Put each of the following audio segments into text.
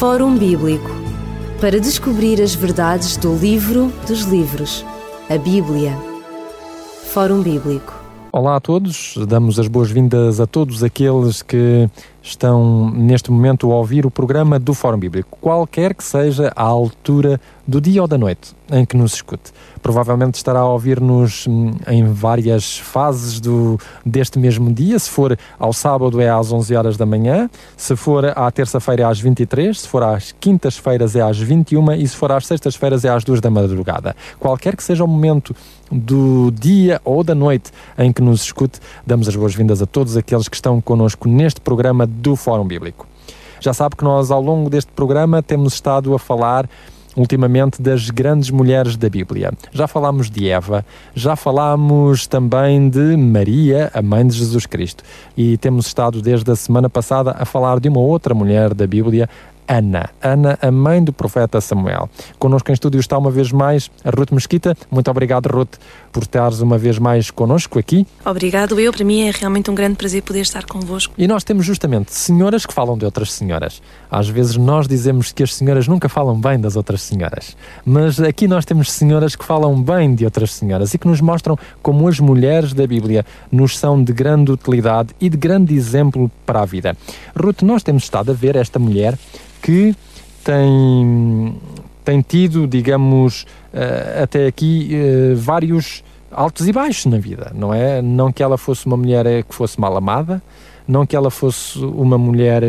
Fórum Bíblico para descobrir as verdades do livro dos livros, a Bíblia. Fórum Bíblico. Olá a todos, damos as boas-vindas a todos aqueles que estão neste momento a ouvir o programa do Fórum Bíblico, qualquer que seja a altura do dia ou da noite em que nos escute. Provavelmente estará a ouvir-nos hum, em várias fases do, deste mesmo dia. Se for ao sábado é às 11 horas da manhã, se for à terça-feira é às 23, se for às quintas-feiras é às 21 e se for às sextas-feiras é às 2 da madrugada. Qualquer que seja o momento do dia ou da noite em que nos escute, damos as boas-vindas a todos aqueles que estão connosco neste programa do Fórum Bíblico. Já sabe que nós, ao longo deste programa, temos estado a falar ultimamente das grandes mulheres da Bíblia. Já falámos de Eva, já falámos também de Maria, a mãe de Jesus Cristo, e temos estado desde a semana passada a falar de uma outra mulher da Bíblia, Ana. Ana, a mãe do profeta Samuel. Connosco em estúdio está uma vez mais a Ruth Mesquita. Muito obrigado, Ruth, por estares uma vez mais connosco aqui. Obrigado eu. Para mim é realmente um grande prazer poder estar convosco. E nós temos justamente senhoras que falam de outras senhoras. Às vezes nós dizemos que as senhoras nunca falam bem das outras senhoras. Mas aqui nós temos senhoras que falam bem de outras senhoras e que nos mostram como as mulheres da Bíblia nos são de grande utilidade e de grande exemplo para a vida. Ruth, nós temos estado a ver esta mulher que tem, tem tido, digamos, uh, até aqui uh, vários altos e baixos na vida, não é? Não que ela fosse uma mulher eh, que fosse mal amada, não que ela fosse uma mulher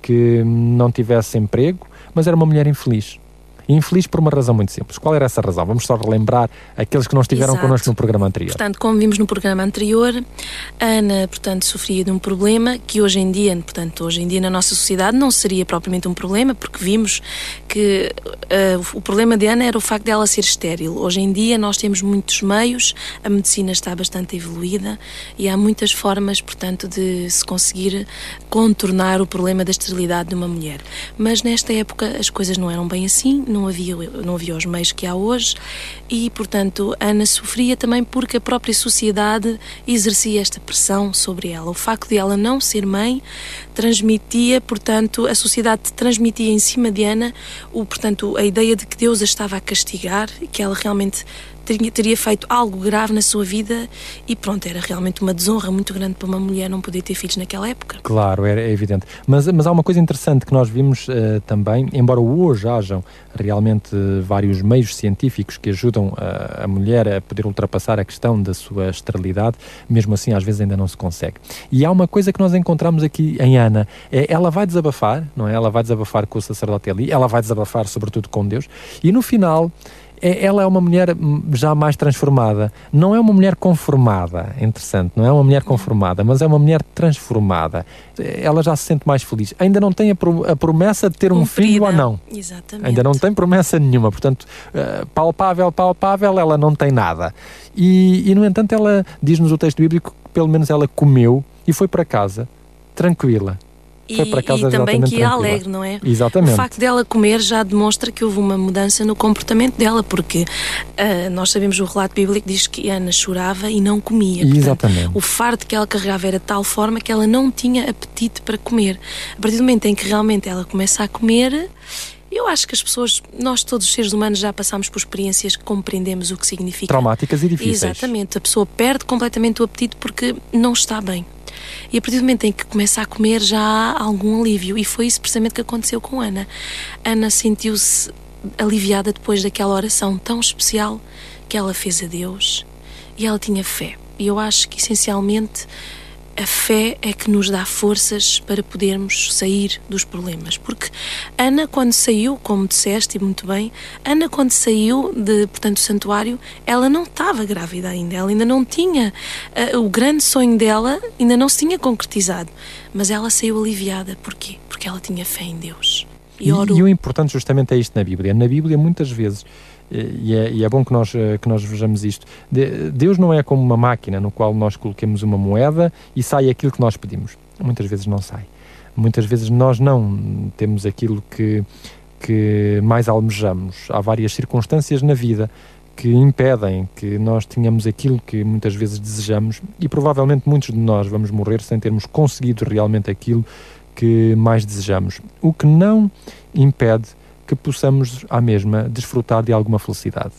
que não tivesse emprego, mas era uma mulher infeliz infeliz por uma razão muito simples. Qual era essa razão? Vamos só relembrar aqueles que não estiveram Exato. connosco no programa anterior. Portanto, como vimos no programa anterior, Ana, portanto, sofria de um problema que hoje em dia, portanto, hoje em dia na nossa sociedade não seria propriamente um problema, porque vimos que uh, o problema de Ana era o facto dela ser estéril. Hoje em dia nós temos muitos meios, a medicina está bastante evoluída e há muitas formas, portanto, de se conseguir contornar o problema da esterilidade de uma mulher. Mas nesta época as coisas não eram bem assim, não havia, não havia os meios que há hoje e, portanto, Ana sofria também porque a própria sociedade exercia esta pressão sobre ela. O facto de ela não ser mãe transmitia, portanto, a sociedade transmitia em cima de Ana, o, portanto, a ideia de que Deus a estava a castigar, que ela realmente teria, feito algo grave na sua vida e pronto, era realmente uma desonra muito grande para uma mulher não poder ter filhos naquela época. Claro, é, é evidente. Mas, mas há uma coisa interessante que nós vimos uh, também, embora hoje hajam realmente uh, vários meios científicos que ajudam uh, a mulher a poder ultrapassar a questão da sua esterilidade, mesmo assim às vezes ainda não se consegue. E há uma coisa que nós encontramos aqui em Ana, é ela vai desabafar, não é? Ela vai desabafar com o sacerdote ali, ela vai desabafar sobretudo com Deus, e no final ela é uma mulher já mais transformada. Não é uma mulher conformada, interessante, não é uma mulher conformada, mas é uma mulher transformada. Ela já se sente mais feliz. Ainda não tem a, promessa de ter um filho ou não. Exatamente. Ainda não tem promessa nenhuma. Portanto, uh, palpável, palpável, ela não tem nada. E, e no entanto, ela diz-nos o texto bíblico que pelo menos ela comeu e foi para casa tranquila foi para casa e também que é alegre, não é? Exatamente. O facto dela comer já demonstra que houve uma mudança no comportamento dela, porque uh, nós sabemos o relato bíblico diz que Ana chorava e não comia. Portanto, Exatamente. O fardo que ela carregava era de tal forma que ela não tinha apetite para comer. A partir do momento em que realmente ela começa a comer, eu acho que as pessoas, nós todos os seres humanos já passamos por experiências que compreendemos o que significa. Traumáticas e difíceis. Exatamente. A pessoa perde completamente o apetite porque não está bem. E a partir do momento em que começa a comer já há algum alívio. E foi isso precisamente que aconteceu com Ana. Ana sentiu-se aliviada depois daquela oração tão especial que ela fez a Deus e ela tinha fé. E eu acho que essencialmente a fé é que nos dá forças para podermos sair dos problemas. Porque Ana, quando saiu, como disseste muito bem, Ana, quando saiu de, portanto, do santuário, ela não estava grávida ainda, ela ainda não tinha. Uh, o grande sonho dela ainda não se tinha concretizado. Mas ela saiu aliviada. Porquê? Porque ela tinha fé em Deus. E, e, e o importante justamente é isto na Bíblia. Na Bíblia, muitas vezes e é, e é, bom que nós, eh, que nós vejamos isto. Deus não é como uma máquina no qual nós coloquemos uma moeda e sai aquilo que nós pedimos. Muitas vezes não sai. Muitas vezes nós não temos aquilo que, que mais almejamos. Há várias circunstâncias na vida que impedem que nós tenhamos aquilo que muitas vezes desejamos e provavelmente muitos de nós vamos morrer sem termos conseguido realmente aquilo que mais desejamos, o que não impede que possamos, à mesma, desfrutar de alguma felicidade.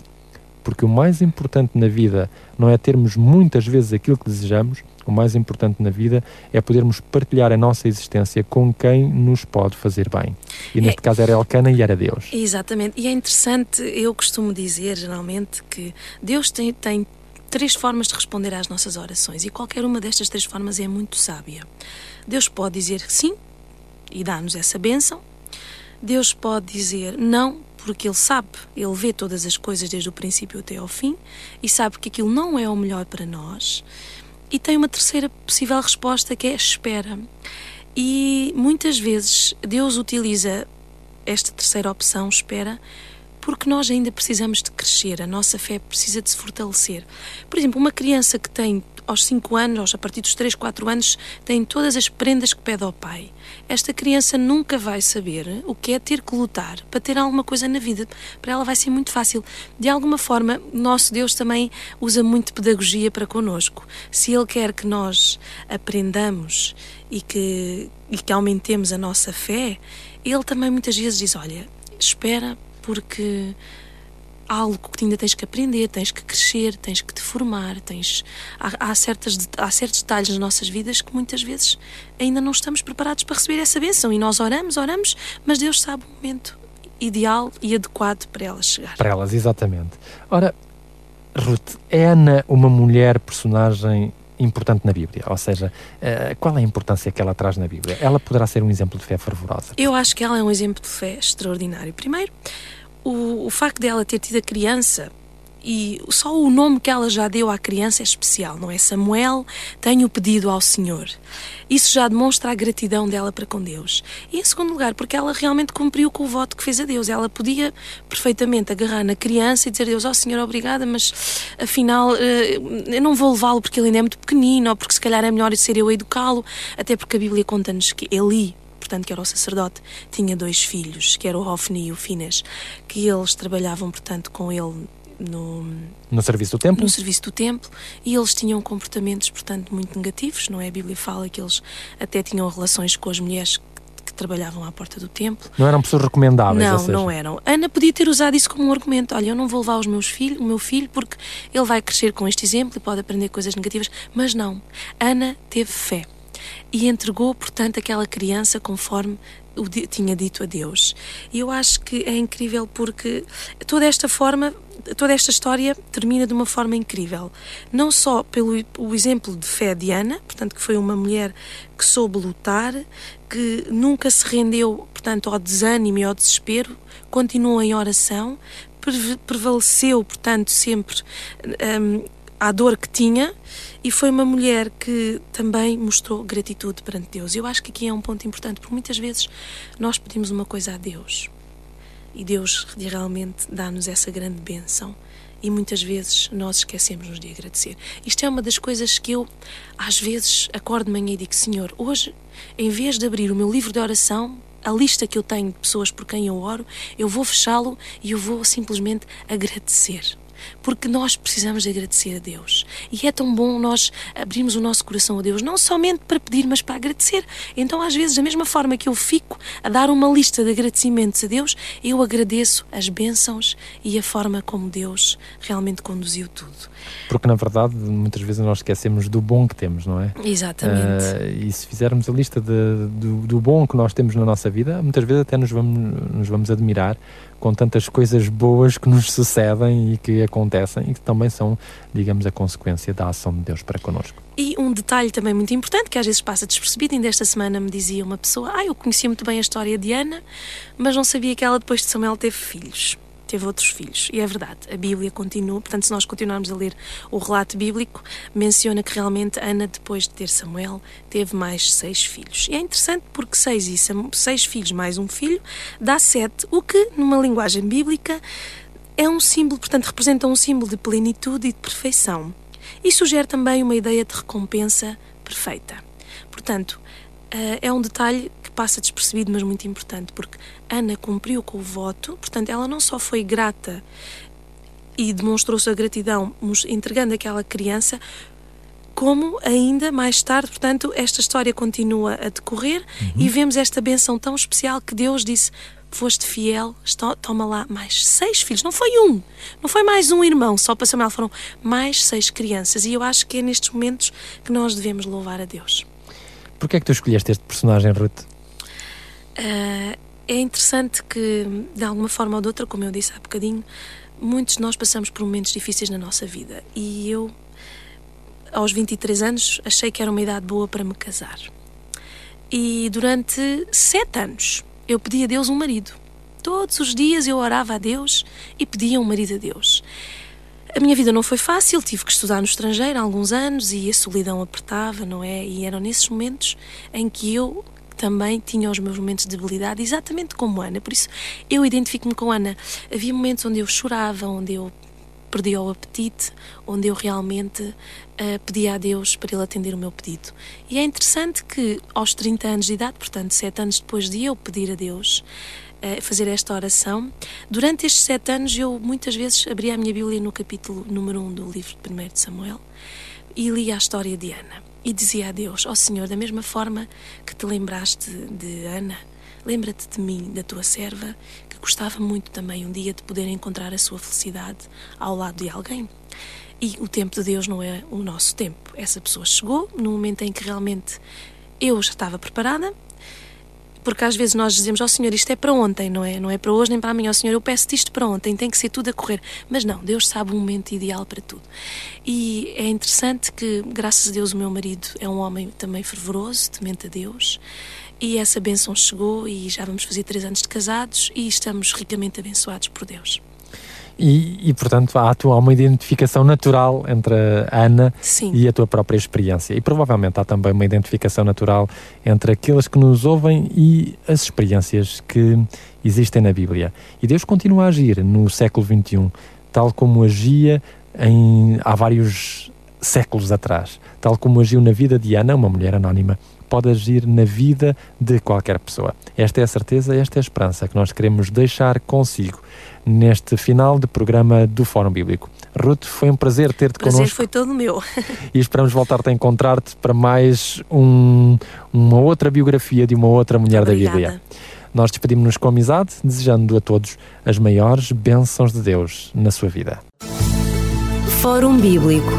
Porque o mais importante na vida não é termos muitas vezes aquilo que desejamos, o mais importante na vida é podermos partilhar a nossa existência com quem nos pode fazer bem. E neste é, caso era Elcana e era Deus. Exatamente. E é interessante, eu costumo dizer geralmente que Deus tem, tem três formas de responder às nossas orações e qualquer uma destas três formas é muito sábia. Deus pode dizer sim e dar-nos essa bênção. Deus pode dizer não porque ele sabe, ele vê todas as coisas desde o princípio até ao fim e sabe que aquilo não é o melhor para nós. E tem uma terceira possível resposta que é espera. E muitas vezes Deus utiliza esta terceira opção, espera, porque nós ainda precisamos de crescer, a nossa fé precisa de se fortalecer. Por exemplo, uma criança que tem aos 5 anos, a partir dos 3, 4 anos, tem todas as prendas que pede ao pai. Esta criança nunca vai saber o que é ter que lutar para ter alguma coisa na vida. Para ela vai ser muito fácil. De alguma forma, nosso Deus também usa muito pedagogia para conosco. Se Ele quer que nós aprendamos e que, e que aumentemos a nossa fé, Ele também muitas vezes diz: Olha, espera, porque algo que ainda tens que aprender, tens que crescer, tens que te formar, tens há, há, certas, há certos detalhes nas nossas vidas que muitas vezes ainda não estamos preparados para receber essa bênção e nós oramos, oramos, mas Deus sabe o momento ideal e adequado para elas chegar. Para elas, exatamente. Ora, Ruth, é Ana uma mulher personagem importante na Bíblia? Ou seja, uh, qual é a importância que ela traz na Bíblia? Ela poderá ser um exemplo de fé fervorosa? Eu acho que ela é um exemplo de fé extraordinário. Primeiro, o, o facto dela ter tido a criança e só o nome que ela já deu à criança é especial, não é? Samuel, tenho pedido ao Senhor. Isso já demonstra a gratidão dela para com Deus. E em segundo lugar, porque ela realmente cumpriu com o voto que fez a Deus. Ela podia perfeitamente agarrar na criança e dizer a Deus, ó oh, Senhor, obrigada, mas afinal eh, eu não vou levá-lo porque ele ainda é muito pequenino, ou porque se calhar é melhor ser eu a educá-lo, até porque a Bíblia conta-nos que Eli, portanto, que era o sacerdote, tinha dois filhos, que era o Hofni e o Fines, que eles trabalhavam, portanto, com ele no, no serviço do templo? No serviço do templo, e eles tinham comportamentos, portanto, muito negativos, não é? A Bíblia fala que eles até tinham relações com as mulheres que trabalhavam à porta do templo. Não eram pessoas recomendáveis? Não, não eram. Ana podia ter usado isso como um argumento. Olha, eu não vou levar os meus filhos, o meu filho porque ele vai crescer com este exemplo e pode aprender coisas negativas. Mas não. Ana teve fé e entregou, portanto, aquela criança conforme tinha dito a Deus. E eu acho que é incrível porque toda esta forma, toda esta história termina de uma forma incrível. Não só pelo o exemplo de fé de Ana, portanto, que foi uma mulher que soube lutar, que nunca se rendeu, portanto, ao desânimo e ao desespero, continuou em oração, prevaleceu, portanto, sempre um, à dor que tinha e foi uma mulher que também mostrou gratitude perante Deus. Eu acho que aqui é um ponto importante, porque muitas vezes nós pedimos uma coisa a Deus e Deus realmente dá-nos essa grande bênção e muitas vezes nós esquecemos-nos de agradecer. Isto é uma das coisas que eu, às vezes, acordo de manhã e digo: Senhor, hoje, em vez de abrir o meu livro de oração, a lista que eu tenho de pessoas por quem eu oro, eu vou fechá-lo e eu vou simplesmente agradecer porque nós precisamos de agradecer a Deus. E é tão bom nós abrirmos o nosso coração a Deus, não somente para pedir, mas para agradecer. Então, às vezes, da mesma forma que eu fico a dar uma lista de agradecimentos a Deus, eu agradeço as bênçãos e a forma como Deus realmente conduziu tudo. Porque, na verdade, muitas vezes nós esquecemos do bom que temos, não é? Exatamente. Uh, e se fizermos a lista de, do, do bom que nós temos na nossa vida, muitas vezes até nos vamos, nos vamos admirar com tantas coisas boas que nos sucedem e que acontecem e que também são, digamos, a consequência da ação de Deus para connosco. E um detalhe também muito importante, que às vezes passa despercebido, ainda esta semana me dizia uma pessoa: Ah, eu conhecia muito bem a história de Ana, mas não sabia que ela depois de Samuel teve filhos teve outros filhos. E é verdade, a Bíblia continua, portanto, se nós continuarmos a ler o relato bíblico, menciona que realmente Ana, depois de ter Samuel, teve mais seis filhos. E é interessante porque seis, e seis filhos mais um filho dá sete, o que, numa linguagem bíblica, é um símbolo, portanto, representa um símbolo de plenitude e de perfeição. E sugere também uma ideia de recompensa perfeita. Portanto, eh, é um detalhe passa despercebido, mas muito importante, porque Ana cumpriu com o voto, portanto, ela não só foi grata e demonstrou sua gratidão entregando aquela criança, como ainda mais tarde, portanto, esta história continua a decorrer uhum. e vemos esta benção tão especial que Deus disse: foste fiel, toma lá mais seis filhos. Não foi um, não foi mais um irmão, só para Samuel foram mais seis crianças. E eu acho que é nestes momentos que nós devemos louvar a Deus. Porquê é que tu escolheste este personagem, Ruth? Uh, é interessante que, de alguma forma ou de outra, como eu disse há bocadinho, muitos de nós passamos por momentos difíceis na nossa vida. E eu, aos 23 anos, achei que era uma idade boa para me casar. E durante sete anos eu pedi a Deus um marido. Todos os dias eu orava a Deus e pedia um marido a Deus. A minha vida não foi fácil, tive que estudar no estrangeiro há alguns anos e a solidão apertava, não é? E eram nesses momentos em que eu também tinha os meus momentos de debilidade, exatamente como Ana. Por isso eu identifico-me com Ana. Havia momentos onde eu chorava, onde eu perdia o apetite, onde eu realmente uh, pedia a Deus para Ele atender o meu pedido. E é interessante que aos 30 anos de idade, portanto, sete anos depois de eu pedir a Deus, uh, fazer esta oração, durante estes sete anos eu muitas vezes abria a minha Bíblia no capítulo número 1 do livro de 1 de Samuel e lia a história de Ana. E dizia a Deus: Ó oh Senhor, da mesma forma que te lembraste de Ana, lembra-te de mim, da tua serva, gostava muito também um dia de poder encontrar a sua felicidade ao lado de alguém. E o tempo de Deus não é o nosso tempo. Essa pessoa chegou no momento em que realmente eu já estava preparada, porque às vezes nós dizemos ao oh, Senhor, isto é para ontem, não é? Não é para hoje nem para amanhã. Oh, Senhor, eu peço-te isto para ontem, tem que ser tudo a correr. Mas não, Deus sabe o momento ideal para tudo. E é interessante que, graças a Deus, o meu marido é um homem também fervoroso, temente a Deus. E essa bênção chegou e já vamos fazer três anos de casados e estamos ricamente abençoados por Deus. E, e, portanto, há, há uma identificação natural entre a Ana Sim. e a tua própria experiência. E provavelmente há também uma identificação natural entre aqueles que nos ouvem e as experiências que existem na Bíblia. E Deus continua a agir no século XXI, tal como agia em, há vários séculos atrás, tal como agiu na vida de Ana, uma mulher anónima pode agir na vida de qualquer pessoa. Esta é a certeza, esta é a esperança que nós queremos deixar consigo neste final de programa do Fórum Bíblico. Ruth, foi um prazer ter-te connosco. O prazer foi todo meu. e esperamos voltar-te a encontrar-te para mais um, uma outra biografia de uma outra mulher Obrigada. da Bíblia. Nós despedimos-nos com amizade, desejando a todos as maiores bênçãos de Deus na sua vida. Fórum Bíblico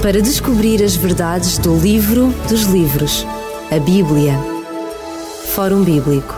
para descobrir as verdades do livro dos livros a Bíblia. Fórum Bíblico